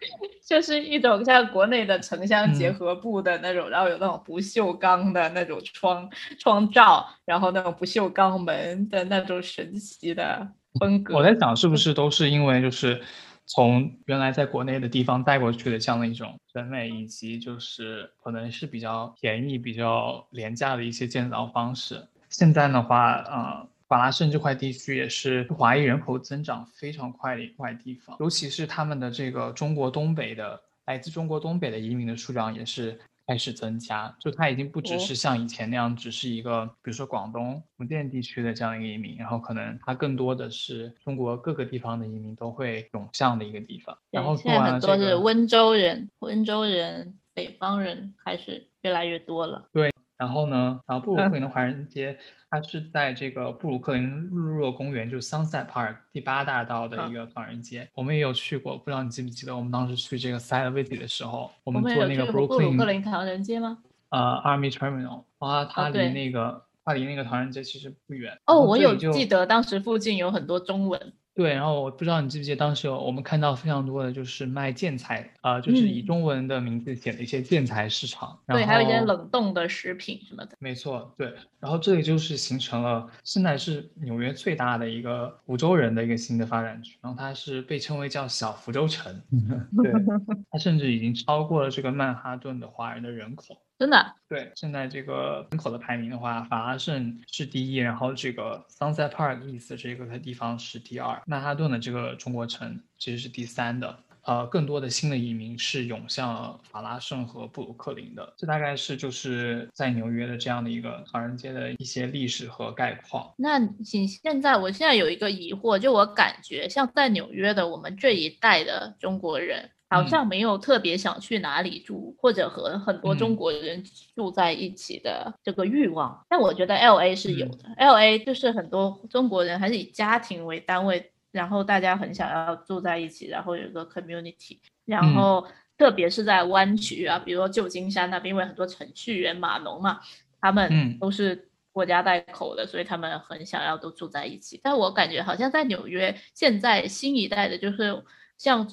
就是一种像国内的城乡结合部的那种，然后有那种不锈钢的那种窗窗罩，然后那种不锈钢门的那种神奇的风格。我在想，是不是都是因为就是从原来在国内的地方带过去的这样的一种审美，以及就是可能是比较便宜、比较廉价的一些建造方式。现在的话，呃。法拉盛这块地区也是华裔人口增长非常快的一块地方，尤其是他们的这个中国东北的来自中国东北的移民的数量也是开始增加，就它已经不只是像以前那样，只是一个比如说广东、福建地区的这样一个移民，然后可能它更多的是中国各个地方的移民都会涌向的一个地方。然后现在很多是温州人、温州人、北方人开始越来越多了。对。然后呢？然后布鲁克林的华人街，它是在这个布鲁克林日落公园，就是 Sunset Park 第八大道的一个华人街。我们也有去过，不知道你记不记得，我们当时去这个 Side Visit 的时候，我们坐那个布鲁克林唐人街吗？呃，Army Terminal，哇，它离那个它离那个唐人街其实不远。哦，我有记得当时附近有很多中文。对，然后我不知道你记不记得，当时有我们看到非常多的就是卖建材，啊，就是以中文的名字写的一些建材市场。对，还有一些冷冻的食品什么的。没错，对。然后这里就是形成了现在是纽约最大的一个福州人的一个新的发展区，然后它是被称为叫小福州城。对，它甚至已经超过了这个曼哈顿的华人的人口。真的，对，现在这个人口的排名的话，法拉盛是第一，然后这个 Sunset Park East 这个地方是第二，曼哈顿的这个中国城其实是第三的。呃更多的新的移民是涌向法拉盛和布鲁克林的。这大概是就是在纽约的这样的一个唐人街的一些历史和概况。那你现在，我现在有一个疑惑，就我感觉像在纽约的我们这一代的中国人。好像没有特别想去哪里住，或者和很多中国人住在一起的这个欲望。但我觉得 L A 是有的，L A 就是很多中国人还是以家庭为单位，然后大家很想要住在一起，然后有个 community。然后特别是在湾区啊，比如说旧金山那边，因为很多程序员、码农嘛，他们都是国家带口的，所以他们很想要都住在一起。但我感觉好像在纽约，现在新一代的就是。像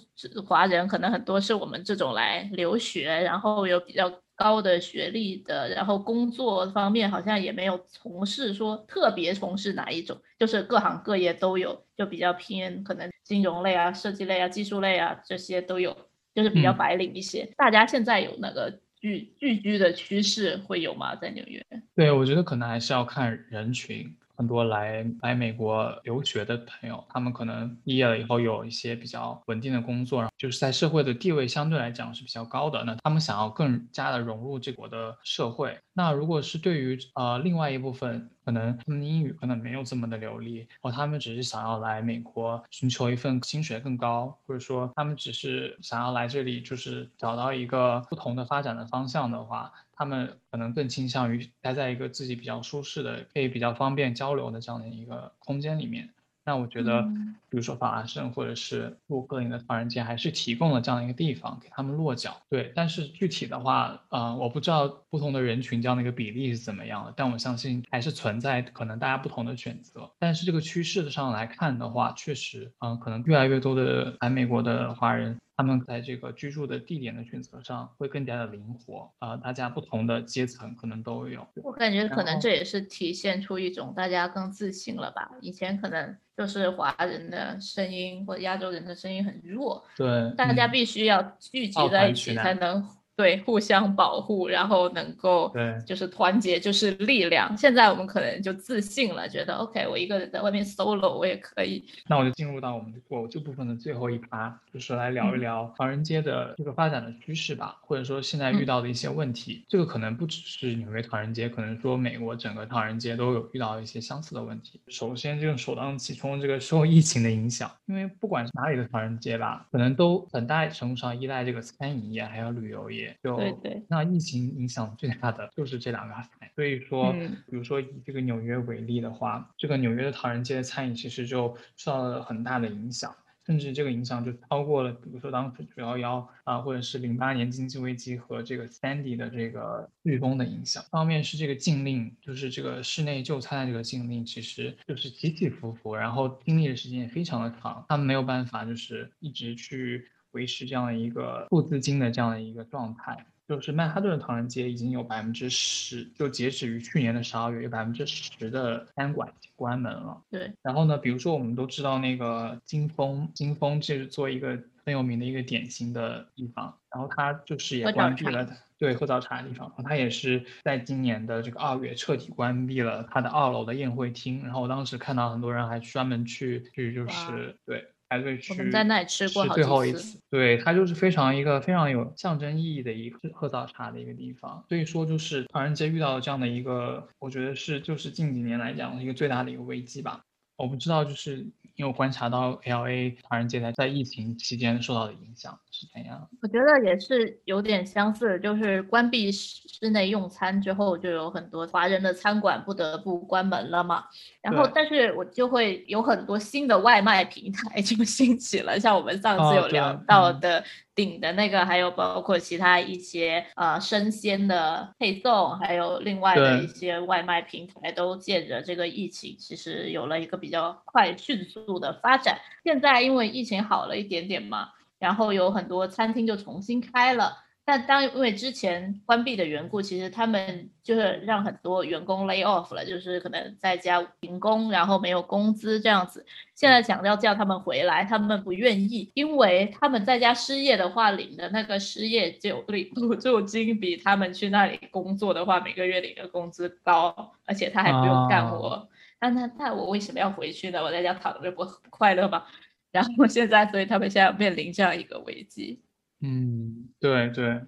华人可能很多是我们这种来留学，然后有比较高的学历的，然后工作方面好像也没有从事说特别从事哪一种，就是各行各业都有，就比较偏可能金融类啊、设计类啊、技术类啊这些都有，就是比较白领一些。大家现在有那个聚聚居的趋势会有吗？在纽约？对，我觉得可能还是要看人群。很多来来美国留学的朋友，他们可能毕业了以后有一些比较稳定的工作，就是在社会的地位相对来讲是比较高的。那他们想要更加的融入这国的社会。那如果是对于呃另外一部分，可能他们英语可能没有这么的流利，或他们只是想要来美国寻求一份薪水更高，或者说他们只是想要来这里就是找到一个不同的发展的方向的话。他们可能更倾向于待在一个自己比较舒适的、可以比较方便交流的这样的一个空间里面。那我觉得，比如说法拉盛或者是布鲁克林的唐人街，还是提供了这样一个地方给他们落脚。对，但是具体的话，呃，我不知道不同的人群这样的一个比例是怎么样的，但我相信还是存在可能大家不同的选择。但是这个趋势上来看的话，确实，嗯，可能越来越多的来美国的华人。他们在这个居住的地点的选择上会更加的灵活啊，大家不同的阶层可能都有。我感觉可能这也是体现出一种大家更自信了吧？以前可能就是华人的声音或者亚洲人的声音很弱，对，大家必须要聚集在一起才能。对，互相保护，然后能够对，就是团结就是力量。现在我们可能就自信了，觉得 OK，我一个人在外面 solo 我也可以。那我就进入到我们我这部分的最后一趴，就是来聊一聊唐人街的这个发展的趋势吧，或者说现在遇到的一些问题。这个可能不只是纽约唐人街，可能说美国整个唐人街都有遇到一些相似的问题。首先，这个首当其冲，这个受疫情的影响，因为不管是哪里的唐人街吧，可能都很大程度上依赖这个餐饮业还有旅游业。就对对，那疫情影响最大的就是这两个所以说，比如说以这个纽约为例的话，这个纽约的唐人街的餐饮其实就受到了很大的影响，甚至这个影响就超过了，比如说当时九幺幺啊，或者是零八年经济危机和这个 Sandy 的这个飓风的影响。方面是这个禁令，就是这个室内就餐的这个禁令，其实就是起起伏伏，然后经历的时间也非常的长，他们没有办法就是一直去。维持这样的一个负资金的这样的一个状态，就是曼哈顿的唐人街已经有百分之十，就截止于去年的十二月，有百分之十的餐馆关门了。对，然后呢，比如说我们都知道那个金峰，金峰就是做一个很有名的一个典型的地方，然后它就是也关闭了，对，喝早茶的地方，它也是在今年的这个二月彻底关闭了它的二楼的宴会厅，然后我当时看到很多人还专门去去就是对。排队去，我们在那里吃过最后一次。对，它就是非常一个非常有象征意义的一个喝早茶的一个地方。所以说，就是唐人街遇到这样的一个，我觉得是就是近几年来讲一个最大的一个危机吧。我不知道，就是你有观察到 L A 唐人街在在疫情期间受到的影响。是怎样？我觉得也是有点相似，就是关闭室内用餐之后，就有很多华人的餐馆不得不关门了嘛。然后，但是我就会有很多新的外卖平台 就兴起了，像我们上次有聊到的顶的那个，还有包括其他一些呃生鲜的配送，还有另外的一些外卖平台，都借着这个疫情，其实有了一个比较快迅速的发展。现在因为疫情好了一点点嘛。然后有很多餐厅就重新开了，但当因为之前关闭的缘故，其实他们就是让很多员工 lay off 了，就是可能在家停工，然后没有工资这样子。现在想要叫他们回来，他们不愿意，因为他们在家失业的话，领的那个失业救补助金比他们去那里工作的话，每个月领的工资高，而且他还不用干活。那那那我为什么要回去呢？我在家躺着不 快乐吗？然后现在，所以他们现在面临这样一个危机。嗯，对对，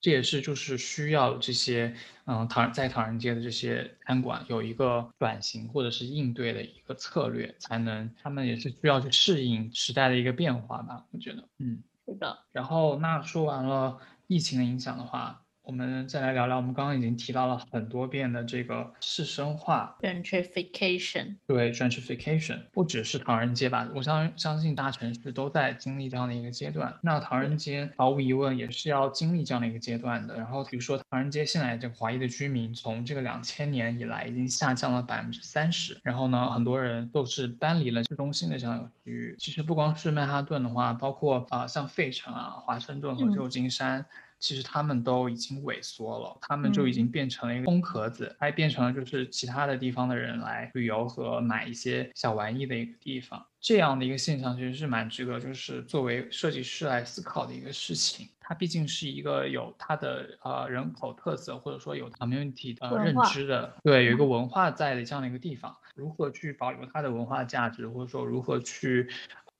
这也是就是需要这些嗯唐在唐人街的这些餐馆有一个转型或者是应对的一个策略，才能他们也是需要去适应时代的一个变化吧，我觉得，嗯，是的。然后那说完了疫情的影响的话。我们再来聊聊，我们刚刚已经提到了很多遍的这个市生化，gentrification。对，gentrification 不只是唐人街吧？我相相信大城市都在经历这样的一个阶段。那唐人街毫无疑问也是要经历这样的一个阶段的。然后比如说，唐人街现在这个华裔的居民，从这个两千年以来已经下降了百分之三十。然后呢，很多人都是搬离了市中心的这样一个区域。其实不光是曼哈顿的话，包括啊像费城啊、华盛顿和旧金山。其实他们都已经萎缩了，他们就已经变成了一个空壳子，还变成了就是其他的地方的人来旅游和买一些小玩意的一个地方。这样的一个现象其实是蛮值得，就是作为设计师来思考的一个事情。它毕竟是一个有它的呃人口特色，或者说有 community 的认知的，对，有一个文化在的这样的一个地方，如何去保留它的文化价值，或者说如何去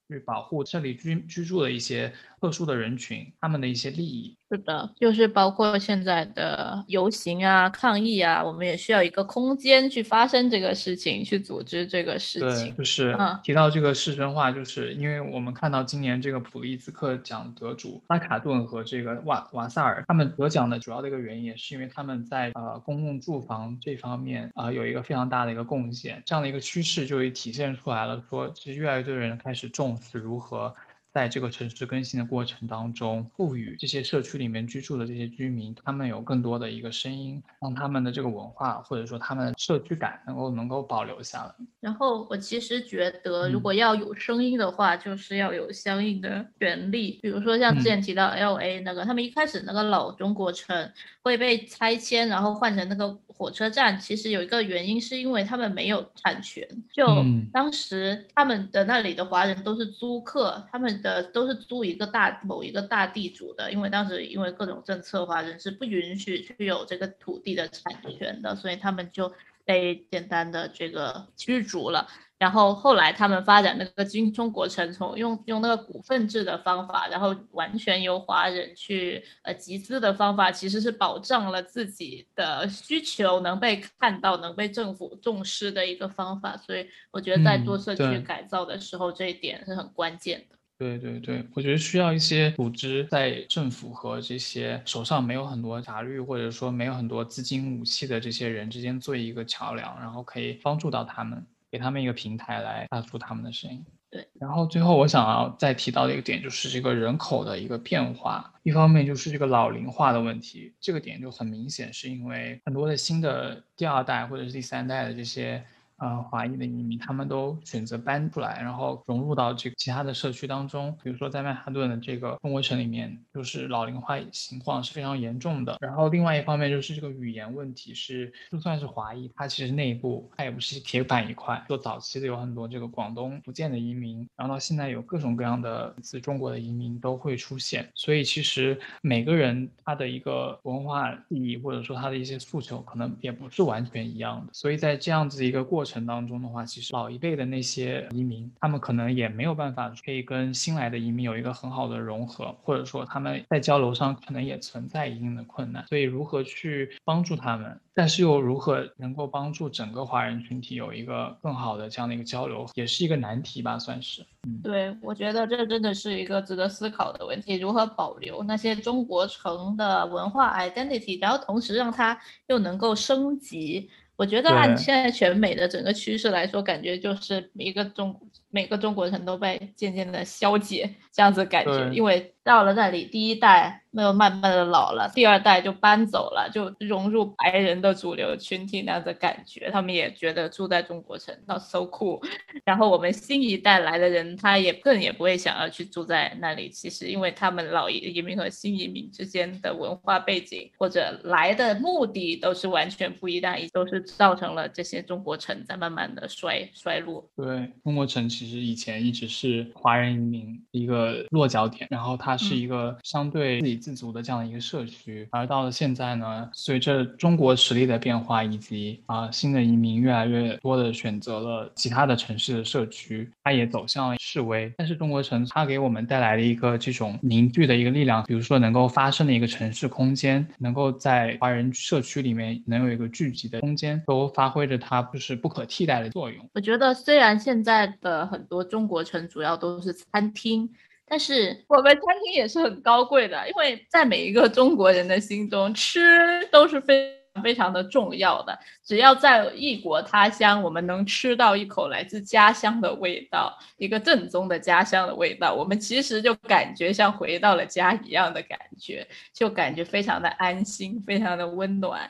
去保护这里居居住的一些。特殊的人群，他们的一些利益是的，就是包括现在的游行啊、抗议啊，我们也需要一个空间去发生这个事情，去组织这个事情。对，就是提到这个市政化，就是因为我们看到今年这个普利兹克奖得主拉卡顿和这个瓦瓦萨尔，他们得奖的主要的一个原因，也是因为他们在呃公共住房这方面啊有一个非常大的一个贡献。这样的一个趋势就体现出来了，说其实越来越多人开始重视如何。在这个城市更新的过程当中，赋予这些社区里面居住的这些居民，他们有更多的一个声音，让他们的这个文化或者说他们的社区感能够能够保留下来。然后我其实觉得，如果要有声音的话，就是要有相应的权利。比如说像之前提到 L A 那个，他们一开始那个老中国城会被拆迁，然后换成那个。火车站其实有一个原因，是因为他们没有产权。就当时他们的那里的华人都是租客，他们的都是租一个大某一个大地主的。因为当时因为各种政策，华人是不允许去有这个土地的产权的，所以他们就被简单的这个驱逐了。然后后来他们发展那个金中国城，从用用那个股份制的方法，然后完全由华人去呃集资的方法，其实是保障了自己的需求能被看到、能被政府重视的一个方法。所以我觉得在做社区改造的时候，这一点是很关键的。对对对，我觉得需要一些组织在政府和这些手上没有很多法律或者说没有很多资金武器的这些人之间做一个桥梁，然后可以帮助到他们。给他们一个平台来发出他们的声音。对，然后最后我想要再提到的一个点就是这个人口的一个变化，一方面就是这个老龄化的问题，这个点就很明显，是因为很多的新的第二代或者是第三代的这些。呃，华裔的移民，他们都选择搬出来，然后融入到这个其他的社区当中。比如说，在曼哈顿的这个中国城里面，就是老龄化情况是非常严重的。然后，另外一方面就是这个语言问题，是就算是华裔，他其实内部他也不是铁板一块。做早期的有很多这个广东、福建的移民，然后到现在有各种各样的自中国的移民都会出现。所以，其实每个人他的一个文化意义，或者说他的一些诉求，可能也不是完全一样的。所以在这样子一个过。过程当中的话，其实老一辈的那些移民，他们可能也没有办法可以跟新来的移民有一个很好的融合，或者说他们在交流上可能也存在一定的困难。所以如何去帮助他们，但是又如何能够帮助整个华人群体有一个更好的这样的一个交流，也是一个难题吧，算是。嗯，对，我觉得这真的是一个值得思考的问题：如何保留那些中国城的文化 identity，然后同时让它又能够升级。我觉得按现在全美的整个趋势来说，感觉就是一个中每个中国城都被渐渐的消解，这样子感觉，因为到了那里，第一代。没有慢慢的老了，第二代就搬走了，就融入白人的主流群体那样的感觉，他们也觉得住在中国城那 so cool。然后我们新一代来的人，他也更也不会想要去住在那里。其实，因为他们老移民和新移民之间的文化背景或者来的目的都是完全不一样，也都是造成了这些中国城在慢慢的衰衰落。对，中国城其其实以前一直是华人移民一个落脚点，然后它是一个相对自给自足的这样的一个社区。而到了现在呢，随着中国实力的变化，以及啊新的移民越来越多的选择了其他的城市的社区，它也走向了示威。但是中国城它给我们带来了一个这种凝聚的一个力量，比如说能够发生的一个城市空间，能够在华人社区里面能有一个聚集的空间，都发挥着它就是不可替代的作用。我觉得虽然现在的很多中国城主要都是餐厅，但是我们餐厅也是很高贵的，因为在每一个中国人的心中，吃都是非。非常的重要的，只要在异国他乡，我们能吃到一口来自家乡的味道，一个正宗的家乡的味道，我们其实就感觉像回到了家一样的感觉，就感觉非常的安心，非常的温暖。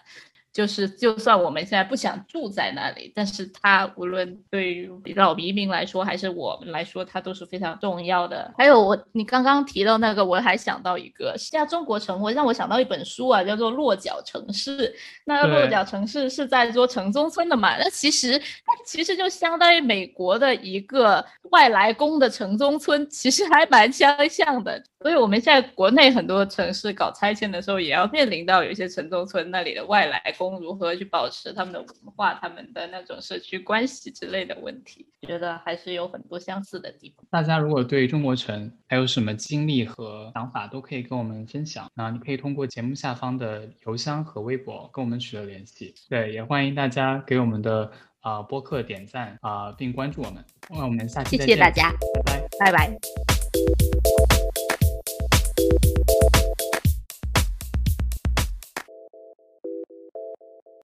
就是，就算我们现在不想住在那里，但是它无论对于老移民来说，还是我们来说，它都是非常重要的。还有我，你刚刚提到那个，我还想到一个，现在中国城，我让我想到一本书啊，叫做《落脚城市》。那个落脚城市是在说城中村的嘛？那其实它其实就相当于美国的一个外来工的城中村，其实还蛮相像的。所以我们现在国内很多城市搞拆迁的时候，也要面临到有一些城中村那里的外来工。如何去保持他们的文化、他们的那种社区关系之类的问题，觉得还是有很多相似的地方。大家如果对中国城还有什么经历和想法，都可以跟我们分享。那你可以通过节目下方的邮箱和微博跟我们取得联系。对，也欢迎大家给我们的啊播客点赞啊，并关注我们。那我们下期再见，谢谢大家，拜拜，拜拜。